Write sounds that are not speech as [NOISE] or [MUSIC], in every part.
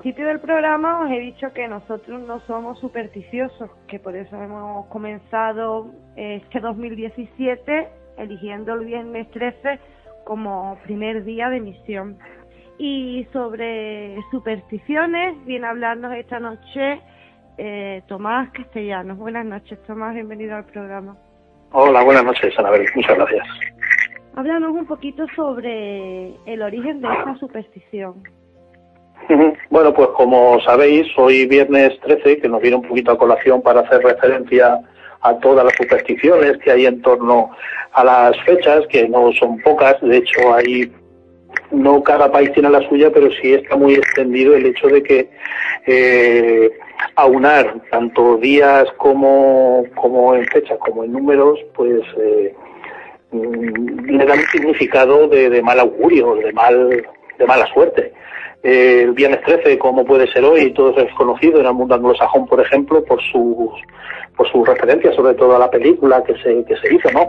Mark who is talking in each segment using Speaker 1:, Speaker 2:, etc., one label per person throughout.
Speaker 1: principio del programa os he dicho que nosotros no somos supersticiosos, que por eso hemos comenzado este 2017 eligiendo el viernes 13 como primer día de misión. Y sobre supersticiones viene a hablarnos esta noche eh, Tomás Castellanos. Buenas noches, Tomás, bienvenido al programa.
Speaker 2: Hola, buenas noches, Anabel, muchas gracias.
Speaker 1: Háblanos un poquito sobre el origen de esta superstición.
Speaker 2: Bueno, pues como sabéis, hoy viernes 13, que nos viene un poquito a colación para hacer referencia a todas las supersticiones que hay en torno a las fechas, que no son pocas, de hecho hay no cada país tiene la suya, pero sí está muy extendido el hecho de que eh, aunar tanto días como, como en fechas como en números, pues eh, mm, le dan un significado de, de mal augurio, de mal de mala suerte. Eh, el viernes 13, como puede ser hoy, todo es conocido en el mundo anglosajón, por ejemplo, por sus por sus referencias, sobre todo a la película que se, que se hizo, ¿no?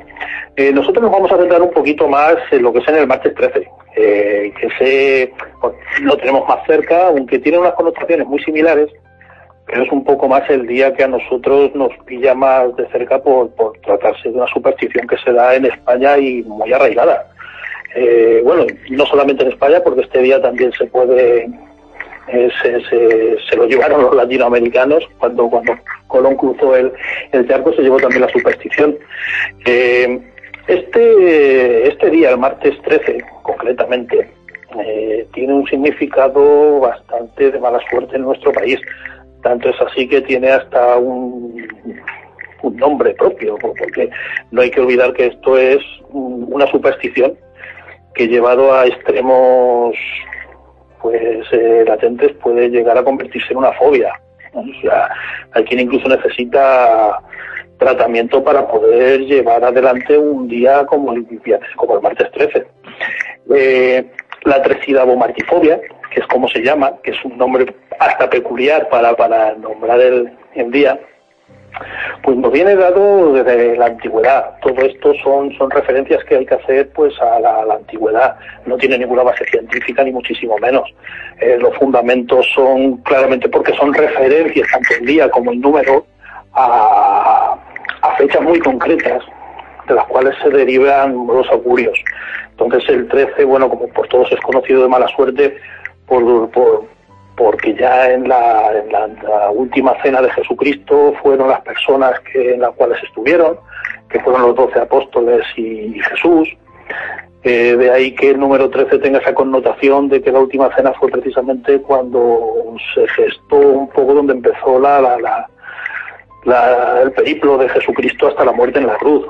Speaker 2: Eh, nosotros nos vamos a centrar un poquito más en lo que es en el martes 13, eh, que se, pues, lo tenemos más cerca, aunque tiene unas connotaciones muy similares, pero es un poco más el día que a nosotros nos pilla más de cerca por, por tratarse de una superstición que se da en España y muy arraigada. Eh, bueno, no solamente en España, porque este día también se puede, eh, se, lo llevaron [LAUGHS] los latinoamericanos, cuando, cuando Colón cruzó el, el charco se llevó también la superstición. Eh, este, este día, el martes 13, concretamente, eh, tiene un significado bastante de mala suerte en nuestro país. Tanto es así que tiene hasta un, un nombre propio, porque no hay que olvidar que esto es una superstición que llevado a extremos pues eh, latentes puede llegar a convertirse en una fobia. Hay quien incluso necesita tratamiento para poder llevar adelante un día como el, como el martes 13. Eh, la tresidavomartifobia, que es como se llama, que es un nombre hasta peculiar para, para nombrar el, el día, pues nos viene dado desde la antigüedad. Todo esto son, son referencias que hay que hacer pues a la, antigüedad. No tiene ninguna base científica ni muchísimo menos. Eh, los fundamentos son claramente porque son referencias tanto en día como en número a, a fechas muy concretas de las cuales se derivan los augurios. Entonces el 13, bueno, como por todos es conocido de mala suerte, por, por, porque ya en la, en la, última cena de Jesucristo fueron las personas que, en las cuales estuvieron, que fueron los doce apóstoles y, Jesús. Eh, de ahí que el número 13 tenga esa connotación de que la última cena fue precisamente cuando se gestó un poco donde empezó la, la, la el periplo de Jesucristo hasta la muerte en la cruz.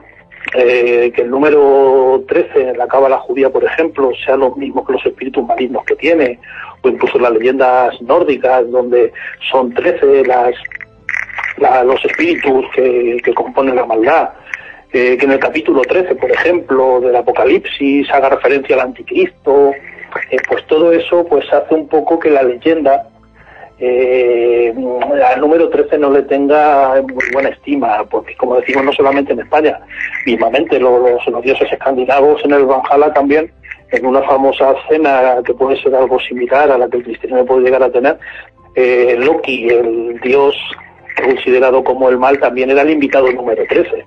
Speaker 2: Eh, que el número 13 en la cábala judía, por ejemplo, sea lo mismo que los espíritus malignos que tiene, o incluso las leyendas nórdicas, donde son 13 las, la, los espíritus que, que, componen la maldad. Eh, que en el capítulo 13, por ejemplo, del Apocalipsis haga referencia al anticristo, eh, pues todo eso pues hace un poco que la leyenda eh, al número 13 no le tenga muy buena estima, porque como decimos no solamente en España, mismamente los, los dioses escandinavos en el Valhalla también, en una famosa cena que puede ser algo similar a la que el cristianismo puede llegar a tener, eh, Loki, el dios considerado como el mal, también era el invitado número 13.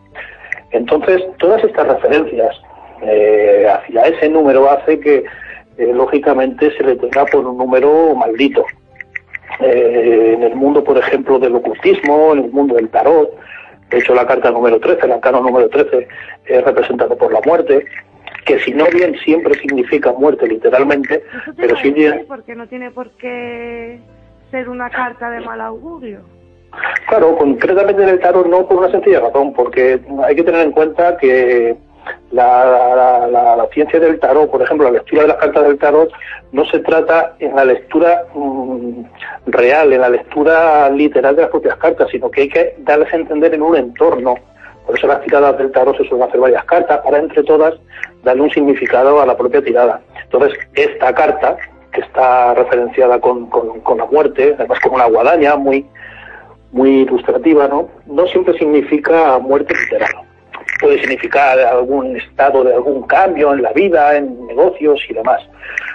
Speaker 2: Entonces, todas estas referencias eh, hacia ese número hace que, eh, lógicamente, se le tenga por un número maldito eh, en el mundo, por ejemplo, del ocultismo, en el mundo del tarot. De hecho, la carta número 13, la carta número 13, es representada por la muerte, que si no bien siempre significa muerte literalmente, pero sí bien...
Speaker 1: Porque no tiene por qué ser una carta de mal augurio.
Speaker 2: Claro, concretamente en el tarot no por una sencilla razón, porque hay que tener en cuenta que la, ciencia del tarot, por ejemplo, la lectura de las cartas del tarot, no se trata en la lectura mm, real, en la lectura literal de las propias cartas, sino que hay que darles a entender en un entorno. Por eso las tiradas del tarot se suelen hacer varias cartas, para entre todas darle un significado a la propia tirada. Entonces, esta carta, que está referenciada con, con la muerte, además con una guadaña muy, muy ilustrativa, ¿no? No siempre significa muerte literal. Puede significar algún estado de algún cambio en la vida, en negocios y demás.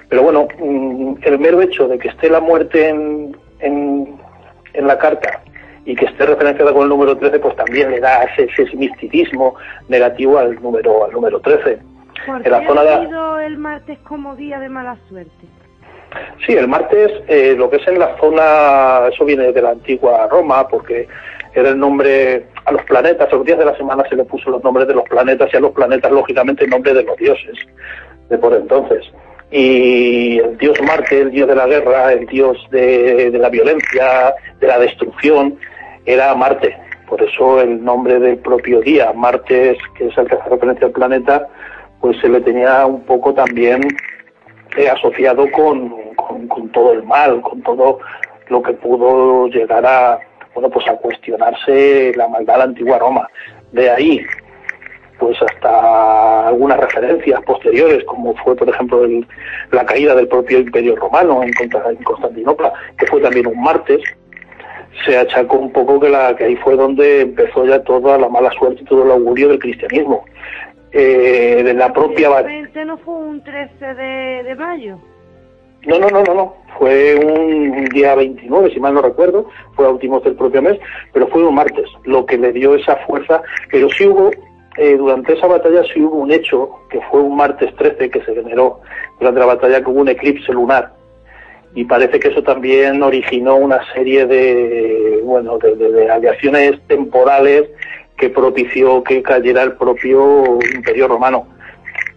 Speaker 2: Pero bueno, mm, el mero hecho de que esté la muerte en, en, la carta y que esté referenciada con el número 13, pues también le da ese, ese misticismo negativo al número al número 13.
Speaker 1: ¿Por qué ha el martes como día de mala suerte?
Speaker 2: Sí, el martes, eh, lo que es en la zona, eso viene de la antigua Roma, porque era el nombre a los planetas, a los días de la semana se le puso los nombres de los planetas y a los planetas, lógicamente, el nombre de los dioses de por entonces. Y el dios Marte, el dios de la guerra, el dios de, la violencia, de la destrucción, era Marte. Por eso el nombre del propio día, Marte, que es el que hace referencia al planeta, pues se le tenía un poco también asociado con, con, todo el mal, con todo lo que pudo llegar a, bueno, pues a cuestionarse la maldad de la antigua Roma. De ahí, pues hasta algunas referencias posteriores, como fue, por ejemplo, la caída del propio Imperio Romano en, en Constantinopla, que fue también un martes, se achacó un poco que, la, que ahí fue donde empezó ya toda la mala suerte y todo el augurio del cristianismo eh, de la propia...
Speaker 1: no fue un 13 de, mayo?
Speaker 2: No, no, no, no, no. Fue un día 29, si mal no recuerdo, fue a últimos del propio mes, pero fue un martes, lo que le dio esa fuerza. Pero sí hubo, eh, durante esa batalla sí hubo un hecho, que fue un martes 13 que se generó durante la batalla, hubo un eclipse lunar. Y parece que eso también originó una serie de, bueno, de, de, temporales que propició que cayera el propio Imperio Romano.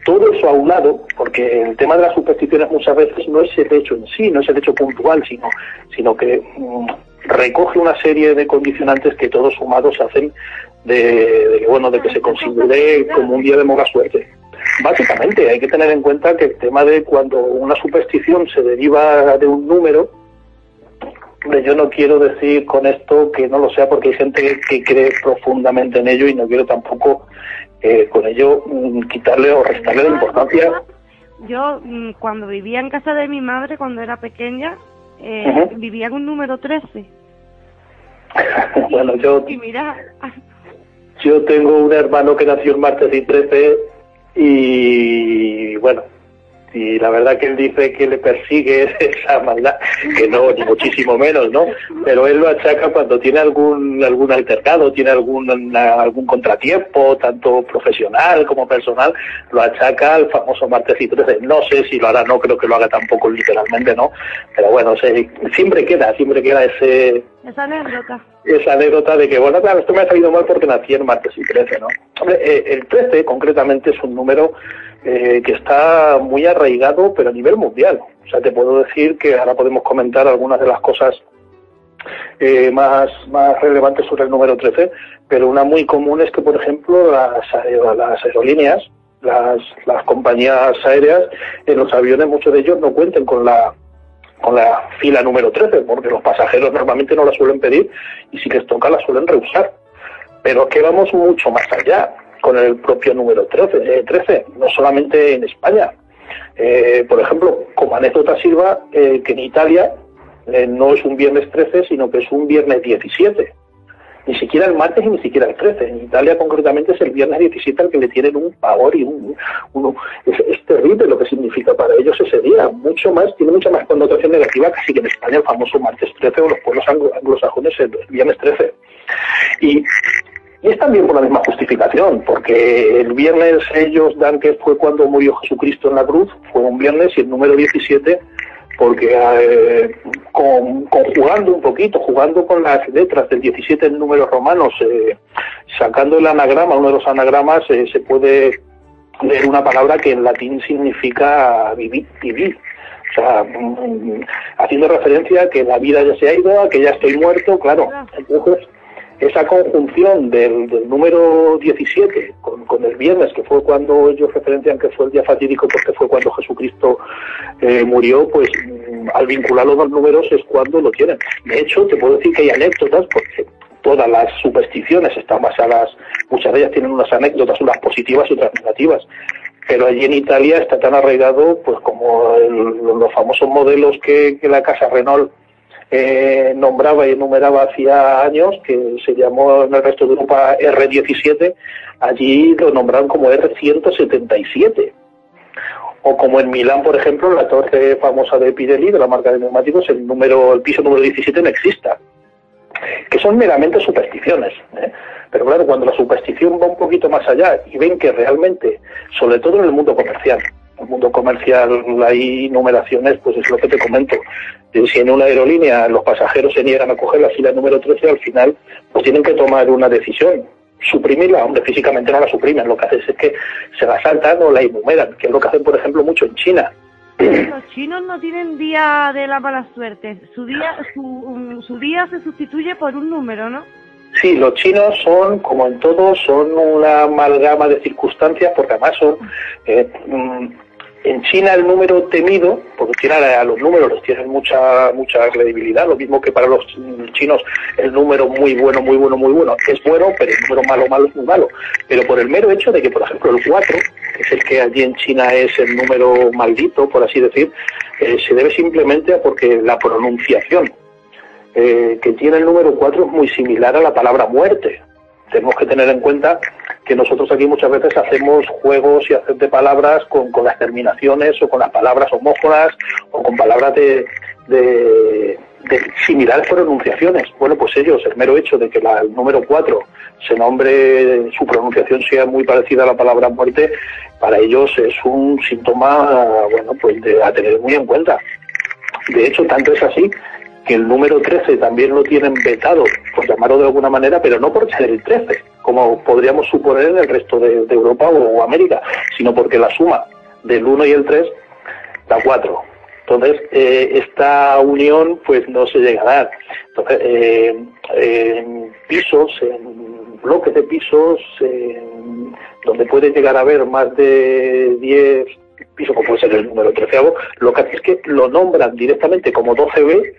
Speaker 2: Todo eso a un lado, porque el tema de las supersticiones muchas veces no es el hecho en sí, no es el hecho puntual, sino, sino que mm, recoge una serie de condicionantes que todos sumados hacen de, bueno de que se considere como un día de mala suerte. Básicamente hay que tener en cuenta que el tema de cuando una superstición se deriva de un número, yo no quiero decir con esto que no lo sea porque hay gente que cree profundamente en ello y no quiero tampoco eh, con ello mm, quitarle o restarle la importancia.
Speaker 1: Yo mm, cuando vivía en casa de mi madre cuando era pequeña eh, vivía un número 13. [LAUGHS]
Speaker 2: bueno, yo
Speaker 1: y mira, [LAUGHS]
Speaker 2: yo tengo un hermano que nació el martes y 13 y bueno, y la verdad que él dice que le persigue [LAUGHS] esa maldad, que no, ni muchísimo menos, ¿no? Pero él lo achaca cuando tiene algún algún altercado, tiene algún algún contratiempo, tanto profesional como personal, lo achaca al famoso martes y 13. No sé si lo hará, no creo que lo haga tampoco literalmente, ¿no? Pero bueno, siempre queda, siempre queda ese...
Speaker 1: Esa anécdota.
Speaker 2: Esa anécdota de que, bueno, claro, esto me ha salido mal porque nací en martes y 13, ¿no? Hombre, eh, el 13 concretamente es un número eh, que está muy arraigado, pero a nivel mundial. O sea, te puedo decir que ahora podemos comentar algunas de las cosas eh, más, más relevantes sobre el número 13, pero una muy común es que, por ejemplo, las, aerolíneas, las, las compañías aéreas, en los aviones muchos de ellos no cuenten con la con la fila número 13, porque los pasajeros normalmente no la suelen pedir y si les toca la suelen rehusar. Pero es que vamos mucho más allá con el propio número 13, 13 eh, no solamente en España. Eh, por ejemplo, como anécdota sirva eh, que en Italia no es un viernes 13, sino que es un viernes 17. Ni siquiera el martes y ni siquiera el 13. En Italia concretamente es el viernes 17 al que le tienen un pavor y un... es, terrible lo que significa para ellos ese día. Mucho más, tiene mucha más connotación negativa casi que en España el famoso martes 13 o los pueblos anglosajones el viernes 13. Y y es también por la misma justificación, porque el viernes ellos dan que fue cuando murió Jesucristo en la cruz, fue un viernes, y el número 17, porque eh, conjugando un poquito, jugando con las letras del 17 en números romanos, eh, sacando el anagrama, uno de los anagramas, eh, se puede leer una palabra que en latín significa vivir, vivir O sea, mm, haciendo referencia a que la vida ya se ha ido, a que ya estoy muerto, claro. Entonces, esa conjunción del, número 17 con, el viernes, que fue cuando ellos referencian que fue el día fatídico porque fue cuando Jesucristo eh, murió, pues mm, al vincular los dos números es cuando lo tienen. De hecho, te puedo decir que hay anécdotas, porque todas las supersticiones están basadas, muchas de ellas tienen unas anécdotas, unas positivas y otras negativas. Pero allí en Italia está tan arraigado, pues como los famosos modelos que la casa Renault eh, nombraba y enumeraba hacía años, que se llamó en el resto de Europa R17, allí lo nombraron como R177. O como en Milán, por ejemplo, la torre famosa de Pirelli, de la marca de neumáticos, el número, el piso número 17 no exista. Que son meramente supersticiones. ¿eh? Pero claro, cuando la superstición va un poquito más allá y ven que realmente, sobre todo en el mundo comercial, el mundo comercial hay numeraciones, pues es lo que te comento. Si en una aerolínea los pasajeros se niegan a coger la fila número 13, al final pues tienen que tomar una decisión. Suprimirla, hombre, físicamente no la suprimen, lo que hacen es que se la saltan o la enumeran, que es lo que hacen, por ejemplo, mucho en China.
Speaker 1: Los chinos no tienen día de la mala suerte. Su día, su, su día se sustituye por un número, ¿no?
Speaker 2: Sí, los chinos son, como en todo, son una amalgama de circunstancias, porque además son eh, mm, en China el número temido, porque China a los números les tienen mucha mucha credibilidad, lo mismo que para los chinos el número muy bueno, muy bueno, muy bueno es bueno, pero el número malo, malo es muy malo. Pero por el mero hecho de que, por ejemplo, el 4, que es el que allí en China es el número maldito, por así decir, eh, se debe simplemente a porque la pronunciación eh, que tiene el número 4 es muy similar a la palabra muerte tenemos que tener en cuenta que nosotros aquí muchas veces hacemos juegos y hacer de palabras con, las terminaciones o con las palabras homófonas o con palabras de, de, similares pronunciaciones. Bueno, pues ellos, el mero hecho de que la, el número 4 se nombre, su pronunciación sea muy parecida a la palabra muerte, para ellos es un síntoma, bueno, pues de, a tener muy en cuenta. De hecho, tanto es así que el número 13 también lo tienen vetado, por llamarlo de alguna manera, pero no por ser el 13, como podríamos suponer en el resto de, Europa o, América, sino porque la suma del 1 y el 3 da 4. Entonces, eh, esta unión pues no se llega a dar. Entonces, eh, en pisos, en bloques de pisos, donde puede llegar a haber más de 10 pisos, como puede ser el número 13, lo que hace es que lo nombran directamente como 12B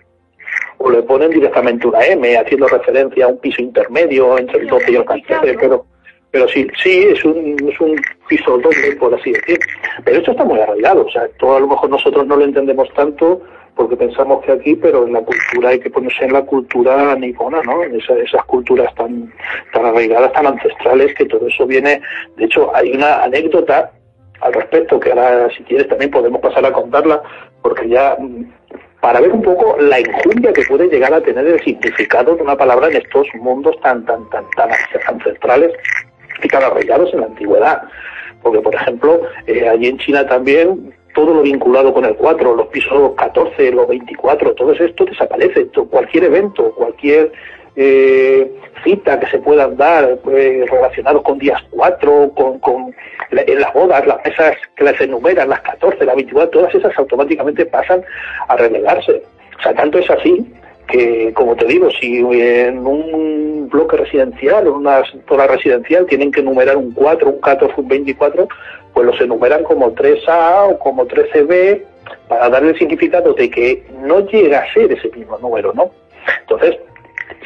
Speaker 2: o le ponen directamente una M, haciendo referencia a un piso intermedio entre el 12 y el 14, pero pero sí, sí, es un, es un piso doble, por así decir. Pero esto está muy arraigado, o sea, todo a lo mejor nosotros no lo entendemos tanto porque pensamos que aquí, pero en la cultura hay que ponerse en la cultura nipona, ¿no? esas culturas tan, tan arraigadas, tan ancestrales, que todo eso viene. De hecho, hay una anécdota al respecto que ahora, si quieres, también podemos pasar a contarla, porque ya para ver un poco la injundia que puede llegar a tener el significado de una palabra en estos mundos tan tan tan tan ancestrales y tan arraigados en la antigüedad. Porque, por ejemplo, eh, allí en China también todo lo vinculado con el 4, los pisos 14, los 24, todo esto desaparece. Cualquier evento, cualquier eh, cita que se puedan dar eh, relacionados con días 4, con, con en las bodas, las mesas que las enumeran, las 14, las 24, todas esas automáticamente pasan a relegarse. O sea, tanto es así que, como te digo, si en un bloque residencial o una zona residencial tienen que enumerar un 4, un 14, un 24, pues los enumeran como 3A o como 13B para darle el significado de que no llega a ser ese mismo número, ¿no? Entonces,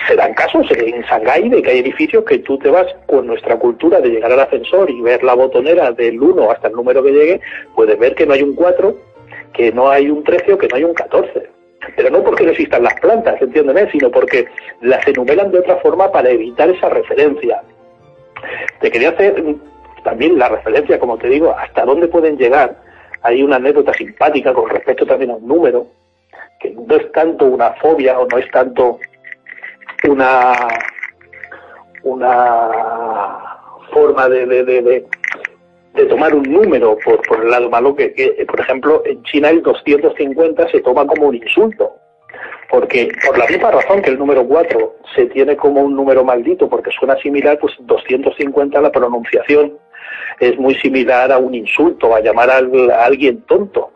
Speaker 2: se dan casos en Shanghái de que hay edificios que tú te vas con nuestra cultura de llegar al ascensor y ver la botonera del 1 hasta el número que llegue, puedes ver que no hay un 4, que no hay un 13 o que no hay un 14. Pero no porque no existan las plantas, entiéndeme, sino porque las enumeran de otra forma para evitar esa referencia. Te quería hacer también la referencia, como te digo, hasta dónde pueden llegar. Hay una anécdota simpática con respecto también a un número, que no es tanto una fobia o no es tanto una, una forma de, de, de, de tomar un número por, por el lado malo que, que, por ejemplo, en China el 250 se toma como un insulto. Porque por la misma razón que el número 4 se tiene como un número maldito porque suena similar, pues 250 la pronunciación es muy similar a un insulto, a llamar a alguien tonto.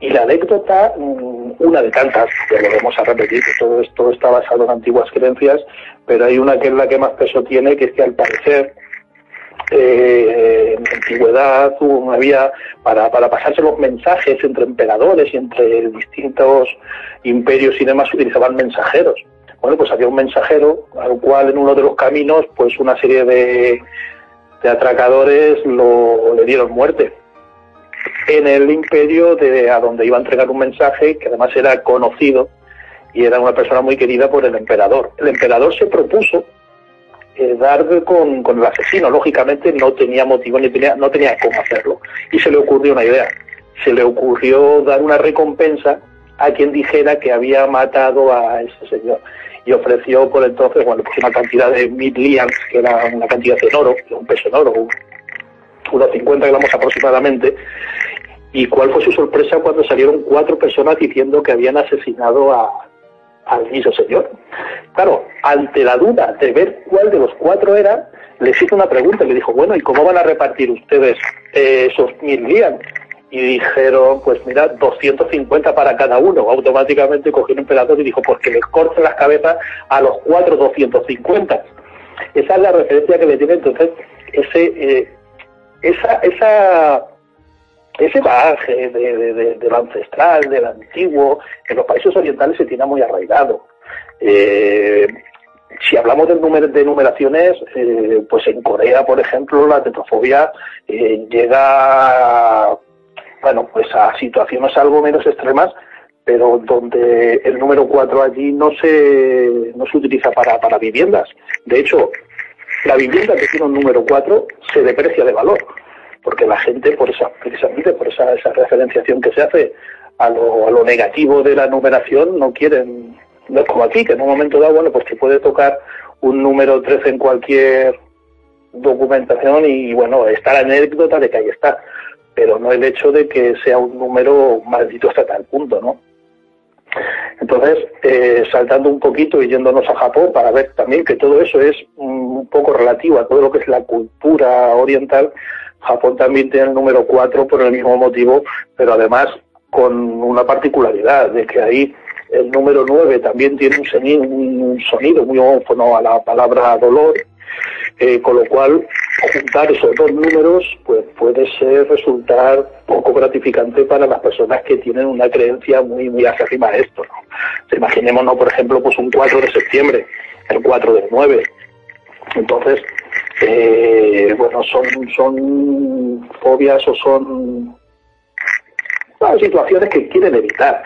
Speaker 2: Y la anécdota, mm, una de tantas, que lo vamos a repetir, que todo esto está basado en antiguas creencias, pero hay una que es la que más peso tiene, que es que al parecer eh, en antigüedad había, para, para pasarse los mensajes entre emperadores y entre distintos imperios y demás, utilizaban mensajeros. Bueno, pues había un mensajero al cual en uno de los caminos, pues una serie de, de atracadores lo, le dieron muerte en el imperio de a donde iba a entregar un mensaje que además era conocido y era una persona muy querida por el emperador. El emperador se propuso eh, dar con, con, el asesino, lógicamente no tenía motivo ni tenía, no tenía cómo hacerlo. Y se le ocurrió una idea, se le ocurrió dar una recompensa a quien dijera que había matado a ese señor. Y ofreció por entonces, bueno, pues una cantidad de mil lians, que era una cantidad en oro, un peso en oro, unos 50 gramos aproximadamente. ¿Y cuál fue su sorpresa cuando salieron cuatro personas diciendo que habían asesinado a, al mismo señor? Claro, ante la duda de ver cuál de los cuatro era, les hizo una pregunta y le dijo, bueno, ¿y cómo van a repartir ustedes esos mil días? Y dijeron, pues mira, 250 para cada uno. Automáticamente cogió un emperador y dijo, pues que les corten las cabezas a los cuatro 250. Esa es la referencia que le tiene entonces ese eh, esa, esa, ese bagaje de, lo ancestral, del antiguo, en los países orientales se tiene muy arraigado. Eh, si hablamos de, número, de numeraciones, eh, pues en Corea, por ejemplo, la tetrofobia eh, llega bueno, pues a situaciones algo menos extremas, pero donde el número 4 allí no se, no se utiliza para, para viviendas. De hecho, la vivienda que tiene un número 4 se deprecia de valor, porque la gente, por esa, precisamente por esa, esa referenciación que se hace a lo, a lo negativo de la numeración, no quieren, no es como aquí, que en un momento dado, bueno, pues se puede tocar un número 13 en cualquier documentación y, bueno, está la anécdota de que ahí está, pero no el hecho de que sea un número maldito hasta tal punto, ¿no? Entonces, eh, saltando un poquito y yéndonos a Japón para ver también que todo eso es un poco relativo a todo lo que es la cultura oriental, Japón también tiene el número 4 por el mismo motivo, pero además con una particularidad de que ahí el número 9 también tiene un sonido, muy ófono a la palabra dolor, eh, con lo cual juntar esos dos números pues puede ser resultar poco gratificante para las personas que tienen una creencia muy muy acérrima a esto ¿no? imaginémonos por ejemplo pues un 4 de septiembre el 4 del 9 entonces eh, bueno son son fobias o son situaciones que quieren evitar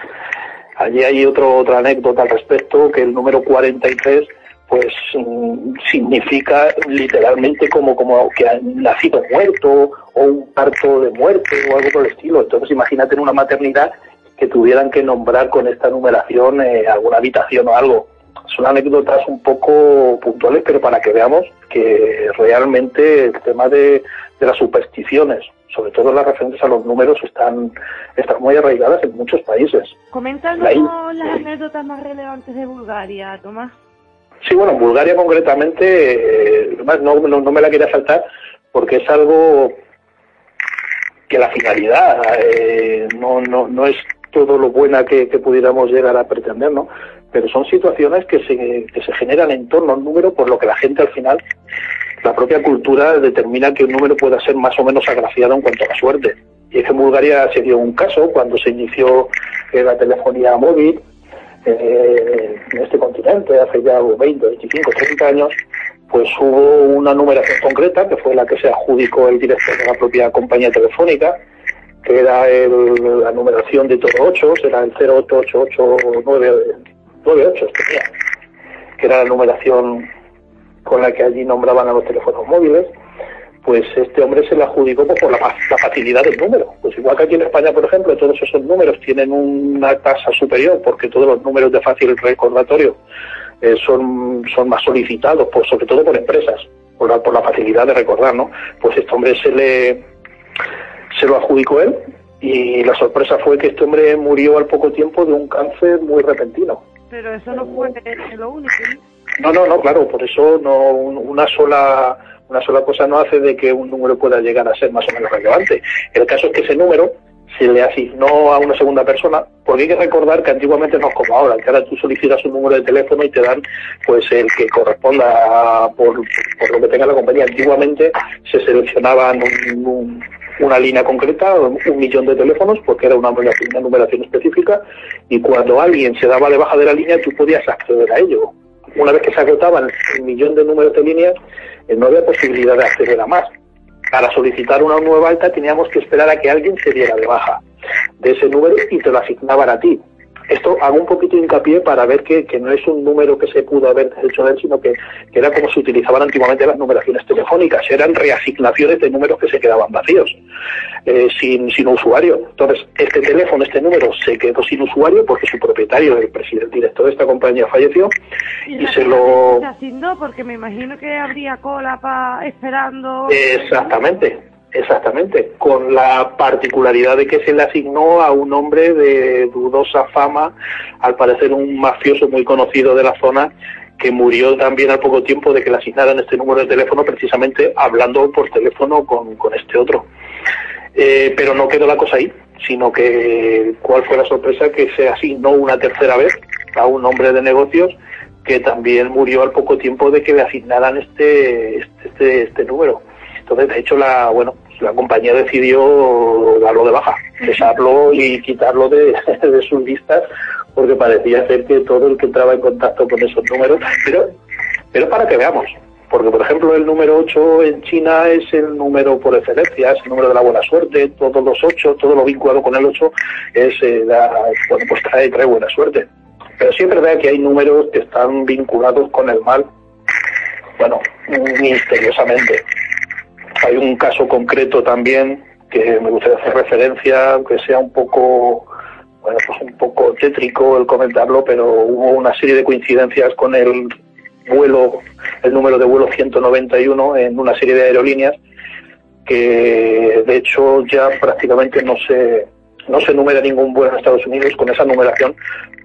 Speaker 2: allí hay otro, otra anécdota al respecto que el número 43 pues mm, significa literalmente como, como que han nacido muerto o un parto de muerte o algo por el estilo. Entonces imagínate en una maternidad que tuvieran que nombrar con esta numeración eh, alguna habitación o algo. Son anécdotas un poco puntuales, pero para que veamos que realmente el tema de, las supersticiones, sobre todo las referentes a los números, están, están muy arraigadas en muchos países.
Speaker 1: Coméntanos las anécdotas más relevantes de Bulgaria, Tomás.
Speaker 2: Sí, bueno, Bulgaria concretamente, eh, no, no, me la quería saltar porque es algo que la finalidad eh, no, no, no es todo lo buena que, pudiéramos llegar a pretender, ¿no? Pero son situaciones que se, que se generan en torno a un número por lo que la gente al final, la propia cultura determina que un número pueda ser más o menos agraciado en cuanto a la suerte. Y es que en Bulgaria se dio un caso cuando se inició la telefonía móvil, eh, en este continente hace ya 20, 25, 30 años, pues hubo una numeración concreta que fue la que se adjudicó el director de la propia compañía telefónica, que era la numeración de todo 8, era el 0888998, que era la numeración con la que allí nombraban a los teléfonos móviles pues este hombre se le adjudicó pues, por la, facilidad del número. Pues igual que aquí en España, por ejemplo, todos esos números tienen una tasa superior porque todos los números de fácil recordatorio eh, son, son más solicitados, pues, sobre todo por empresas, por la, por la facilidad de recordar, ¿no? Pues este hombre se le se lo adjudicó él y la sorpresa fue que este hombre murió al poco tiempo de un cáncer muy repentino.
Speaker 1: Pero eso no fue lo único.
Speaker 2: No, no, no, claro, por eso no una sola una sola cosa no hace de que un número pueda llegar a ser más o menos relevante. El caso es que ese número se le asignó a una segunda persona, porque hay que recordar que antiguamente no es como ahora, que ahora tú solicitas un número de teléfono y te dan pues el que corresponda por, por lo que tenga la compañía. Antiguamente se seleccionaban una línea concreta, un millón de teléfonos, porque era una numeración, numeración específica, y cuando alguien se daba de baja de la línea, tú podías acceder a ello. Una vez que se agotaban el millón de números de líneas, eh, no había posibilidad de acceder a más para solicitar una nueva alta teníamos que esperar a que alguien se diera de baja de ese número y te lo asignaban a ti. Esto hago un poquito de hincapié para ver que, no es un número que se pudo haber hecho él, sino que, era como se utilizaban antiguamente las numeraciones telefónicas, eran reasignaciones de números que se quedaban vacíos, eh, sin, sin usuario. Entonces, este teléfono, este número, se quedó sin usuario porque su propietario, el presidente director de esta compañía, falleció
Speaker 1: y, se lo... Se asignó porque me imagino que habría cola para esperando...
Speaker 2: Exactamente Exactamente, con la particularidad de que se le asignó a un hombre de dudosa fama, al parecer un mafioso muy conocido de la zona, que murió también al poco tiempo de que le asignaran este número de teléfono, precisamente hablando por teléfono con, este otro. Eh, pero no quedó la cosa ahí, sino que cuál fue la sorpresa que se asignó una tercera vez a un hombre de negocios que también murió al poco tiempo de que le asignaran este, este, este, este número. Entonces, de hecho, la, bueno, la compañía decidió darlo de baja, cesarlo y quitarlo [LAUGHS] de, sus listas, porque parecía ser que todo el que entraba en contacto con esos números, pero, pero para que veamos, porque por ejemplo el número 8 en China es el número por excelencia, es el número de la buena suerte, todos los 8, todo lo vinculado con el 8 es, eh, bueno, pues trae, trae buena suerte. Pero siempre es verdad que hay números que están vinculados con el mal, bueno, misteriosamente. Hay un caso concreto también que me gustaría hacer referencia, aunque sea un poco, bueno, pues un poco tétrico el comentarlo, pero hubo una serie de coincidencias con el vuelo, el número de vuelo 191 en una serie de aerolíneas que de hecho ya prácticamente no se no se numera ningún vuelo en Estados Unidos con esa numeración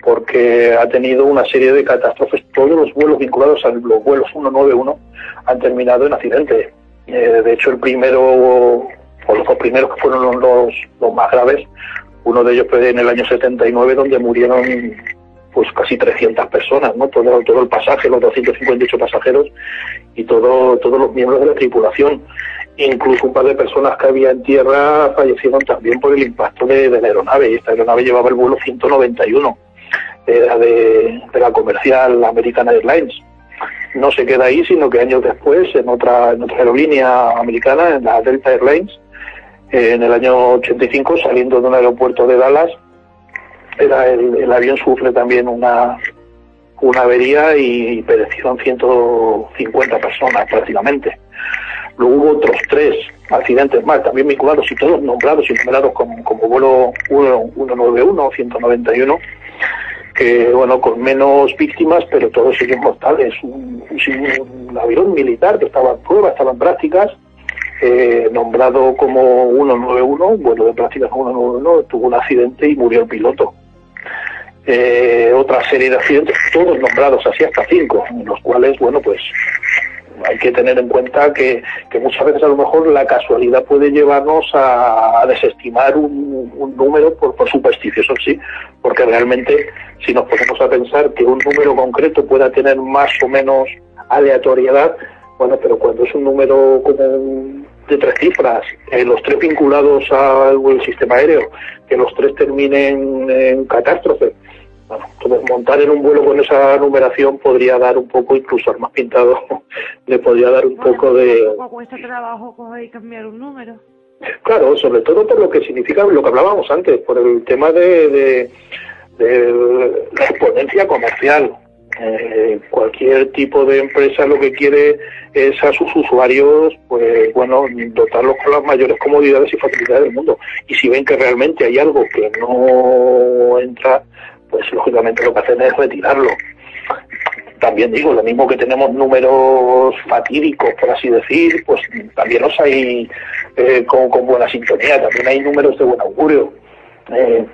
Speaker 2: porque ha tenido una serie de catástrofes. Todos los vuelos vinculados a los vuelos 191 han terminado en accidente. Eh, de hecho, el primero, o los dos primeros que fueron los, los más graves, uno de ellos fue en el año 79, donde murieron pues casi 300 personas, ¿no? Todo, todo el pasaje, los 258 pasajeros y todo, todos los miembros de la tripulación. Incluso un par de personas que había en tierra fallecieron también por el impacto de, la aeronave. Esta aeronave llevaba el vuelo 191, era de la comercial American Airlines no se queda ahí, sino que años después, en otra, en otra aerolínea americana, en la Delta Airlines, eh, en el año 85, saliendo de un aeropuerto de Dallas, era el, avión sufre también una, una avería y perecieron 150 personas prácticamente. Luego hubo otros tres accidentes más, también vinculados y todos nombrados y numerados como, como vuelo 191 191 que bueno con menos víctimas pero todos siguen mortales un, avión militar que estaba en prueba estaba en prácticas eh, nombrado como 191 vuelo de prácticas 191 tuvo un accidente y murió el piloto. Eh, otra serie de accidentes todos nombrados así hasta cinco los cuales bueno pues hay que tener en cuenta que, muchas veces a lo mejor la casualidad puede llevarnos a, desestimar un, número por, supersticioso, sí, porque realmente si nos ponemos a pensar que un número concreto pueda tener más o menos aleatoriedad, bueno, pero cuando es un número como de tres cifras, eh, los tres vinculados al sistema aéreo, que los tres terminen en catástrofe, bueno, montar en un vuelo con esa numeración podría dar un poco, incluso al más pintado, [LAUGHS] le podría dar un poco de...
Speaker 1: cuesta trabajo coger cambiar un número?
Speaker 2: Claro, sobre todo por lo que significa lo que hablábamos antes, por el tema de, de, la exponencia comercial. Eh, cualquier tipo de empresa lo que quiere es a sus usuarios, pues bueno, dotarlos con las mayores comodidades y facilidades del mundo. Y si ven que realmente hay algo que no entra, pues lógicamente lo que hacen es retirarlo. También digo, lo mismo que tenemos números fatídicos, por así decir, pues también los hay eh, con, buena sintonía, también hay números de buen augurio. Eh,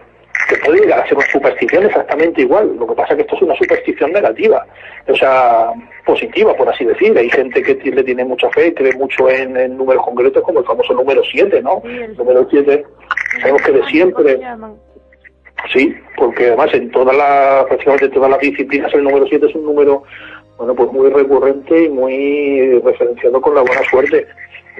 Speaker 2: que puede llegar a ser una superstición exactamente igual. Lo que pasa es que esto es una superstición negativa, o sea, positiva, por así decir. Hay gente que le tiene mucha fe, cree mucho en, números concretos, como el famoso número 7, ¿no? el número 7, sabemos que de siempre. Sí, porque además en todas las, prácticamente todas las disciplinas el número 7 es un número, bueno, pues muy recurrente y muy referenciado con la buena suerte.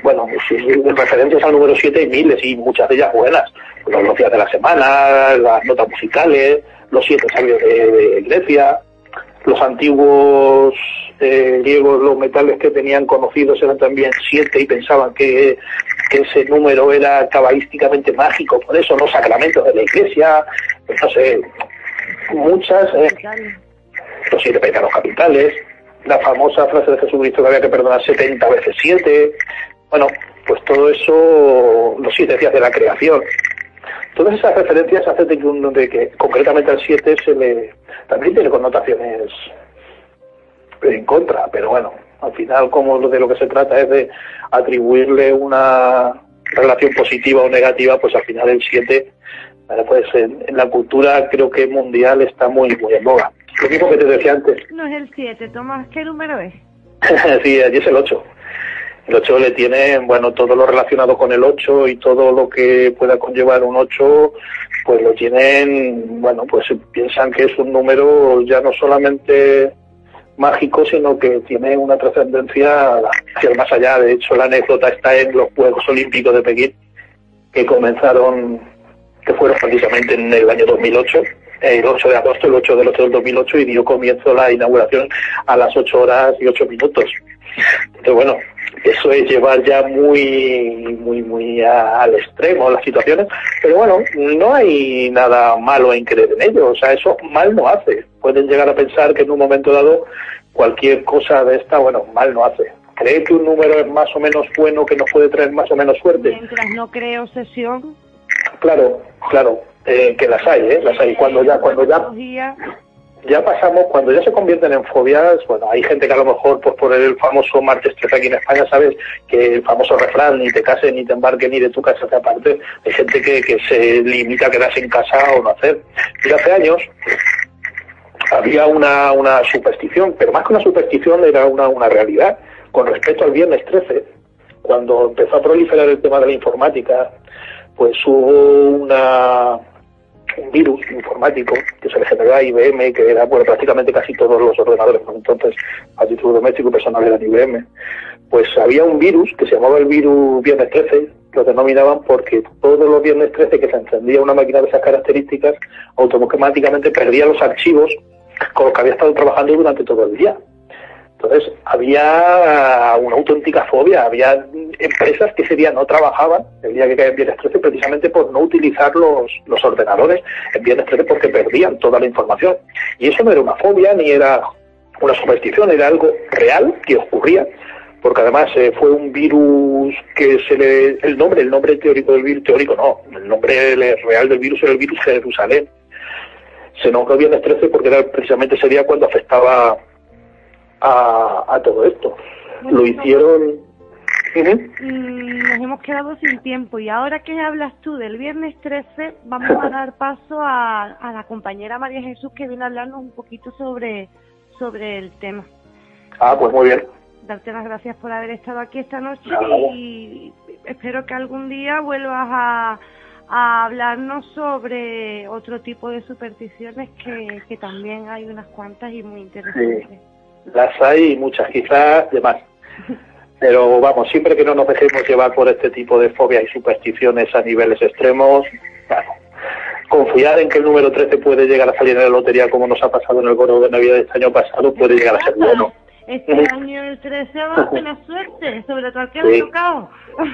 Speaker 2: Bueno, si referencias al número 7 hay miles y muchas de ellas buenas los días de la semana, las notas musicales, los siete sabios de, Grecia, los antiguos eh, griegos, los metales que tenían conocidos eran también siete y pensaban que, ese número era cabalísticamente mágico, por eso los sacramentos de la iglesia, no sé, muchas, eh, los siete pecados capitales, la famosa frase de Jesucristo que había que perdonar 70 veces 7, bueno, pues todo eso, los siete días de la creación, Todas esas referencias hacen de que, de que concretamente al 7 se le también tiene connotaciones en contra, pero bueno, al final como de lo que se trata es de atribuirle una relación positiva o negativa, pues al final el 7 pues en, la cultura creo que mundial está muy muy en boga. Lo mismo que te decía antes.
Speaker 1: No es el 7, Tomás, ¿qué número es? [LAUGHS]
Speaker 2: sí, allí es el 8. El 8 le tiene, bueno, todo lo relacionado con el 8 y todo lo que pueda conllevar un 8, pues lo tienen, bueno, pues piensan que es un número ya no solamente mágico, sino que tiene una trascendencia hacia el más allá. De hecho, la anécdota está en los Juegos Olímpicos de Pekín, que comenzaron, que fueron precisamente en el año 2008, el 8 de agosto, el 8 del 8 del 2008, y dio comienzo la inauguración a las 8 horas y 8 minutos. Entonces, bueno, eso es llevar ya muy, muy, muy al extremo las situaciones, pero bueno, no hay nada malo en creer en ello, o sea, eso mal no hace. Pueden llegar a pensar que en un momento dado cualquier cosa de esta, bueno, mal no hace. ¿Cree que un número es más o menos bueno, que nos puede traer más o menos suerte?
Speaker 1: Mientras no cree obsesión.
Speaker 2: Claro, claro, eh, que las hay, ¿eh? Las hay. Cuando ya, cuando ya ya pasamos, cuando ya se convierten en fobias, bueno, hay gente que a lo mejor, pues por el famoso martes 13 aquí en España, sabes que el famoso refrán, ni te cases, ni te embarques, ni de tu casa te aparte, hay gente que, que se limita a quedarse en casa o no hacer. Y hace años había una, una superstición, pero más que una superstición era una, una realidad, con respecto al viernes 13, cuando empezó a proliferar el tema de la informática, pues hubo una un virus informático que se le generó a IBM, que era bueno, prácticamente casi todos los ordenadores, entonces a título doméstico y personal eran IBM, pues había un virus que se llamaba el virus Viernes 13, lo denominaban porque todos los Viernes 13 que se encendía una máquina de esas características, automáticamente perdía los archivos con los que había estado trabajando durante todo el día. Entonces, había una auténtica fobia, había empresas que ese día no trabajaban, el día que caía en Viernes 13, precisamente por no utilizar los, los ordenadores en Viernes 13 porque perdían toda la información. Y eso no era una fobia ni era una superstición, era algo real que ocurría, porque además eh, fue un virus que se le... El nombre, el nombre teórico del virus, teórico no, el nombre real del virus era el virus Jerusalén. Se nombró Viernes 13 porque era precisamente ese día cuando afectaba a, todo esto. Lo hicieron...
Speaker 1: Mm, nos hemos quedado sin tiempo. Y ahora que hablas tú del viernes 13 vamos a dar paso a, a la compañera María Jesús que viene a hablarnos un poquito sobre, sobre el tema.
Speaker 2: Ah, pues muy bien.
Speaker 1: Darte las gracias por haber estado aquí esta noche y espero que algún día vuelvas a, a hablarnos sobre otro tipo de supersticiones que, que también hay unas cuantas y muy interesantes
Speaker 2: las hay muchas, quizás de más. Pero vamos, siempre que no nos dejemos llevar por este tipo de fobias y supersticiones a niveles extremos, bueno, confiar en que el número 13 puede llegar a salir en la lotería como nos ha pasado en el gordo de Navidad de este año pasado, puede llegar a ser bueno.
Speaker 1: Este año el 13 va a tener suerte, sobre todo que ha tocado.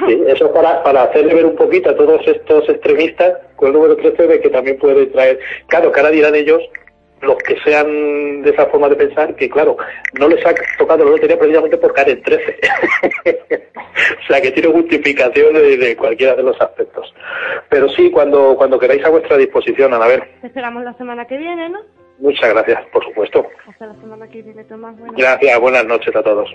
Speaker 2: Sí, eso para, para hacerle ver un poquito a todos estos extremistas con el número 13 de que también puede traer. Claro, que ahora dirán ellos los que sean de esa forma de pensar, que claro, no les ha tocado la lotería precisamente por caer en 13. [LAUGHS] o sea, que tiene justificación de, cualquiera de los aspectos. Pero sí, cuando, cuando queráis a vuestra disposición, a ver.
Speaker 1: Te esperamos la semana que viene, ¿no?
Speaker 2: Muchas gracias, por supuesto.
Speaker 1: Hasta la semana que viene, Tomás.
Speaker 2: Gracias, buenas noches a todos.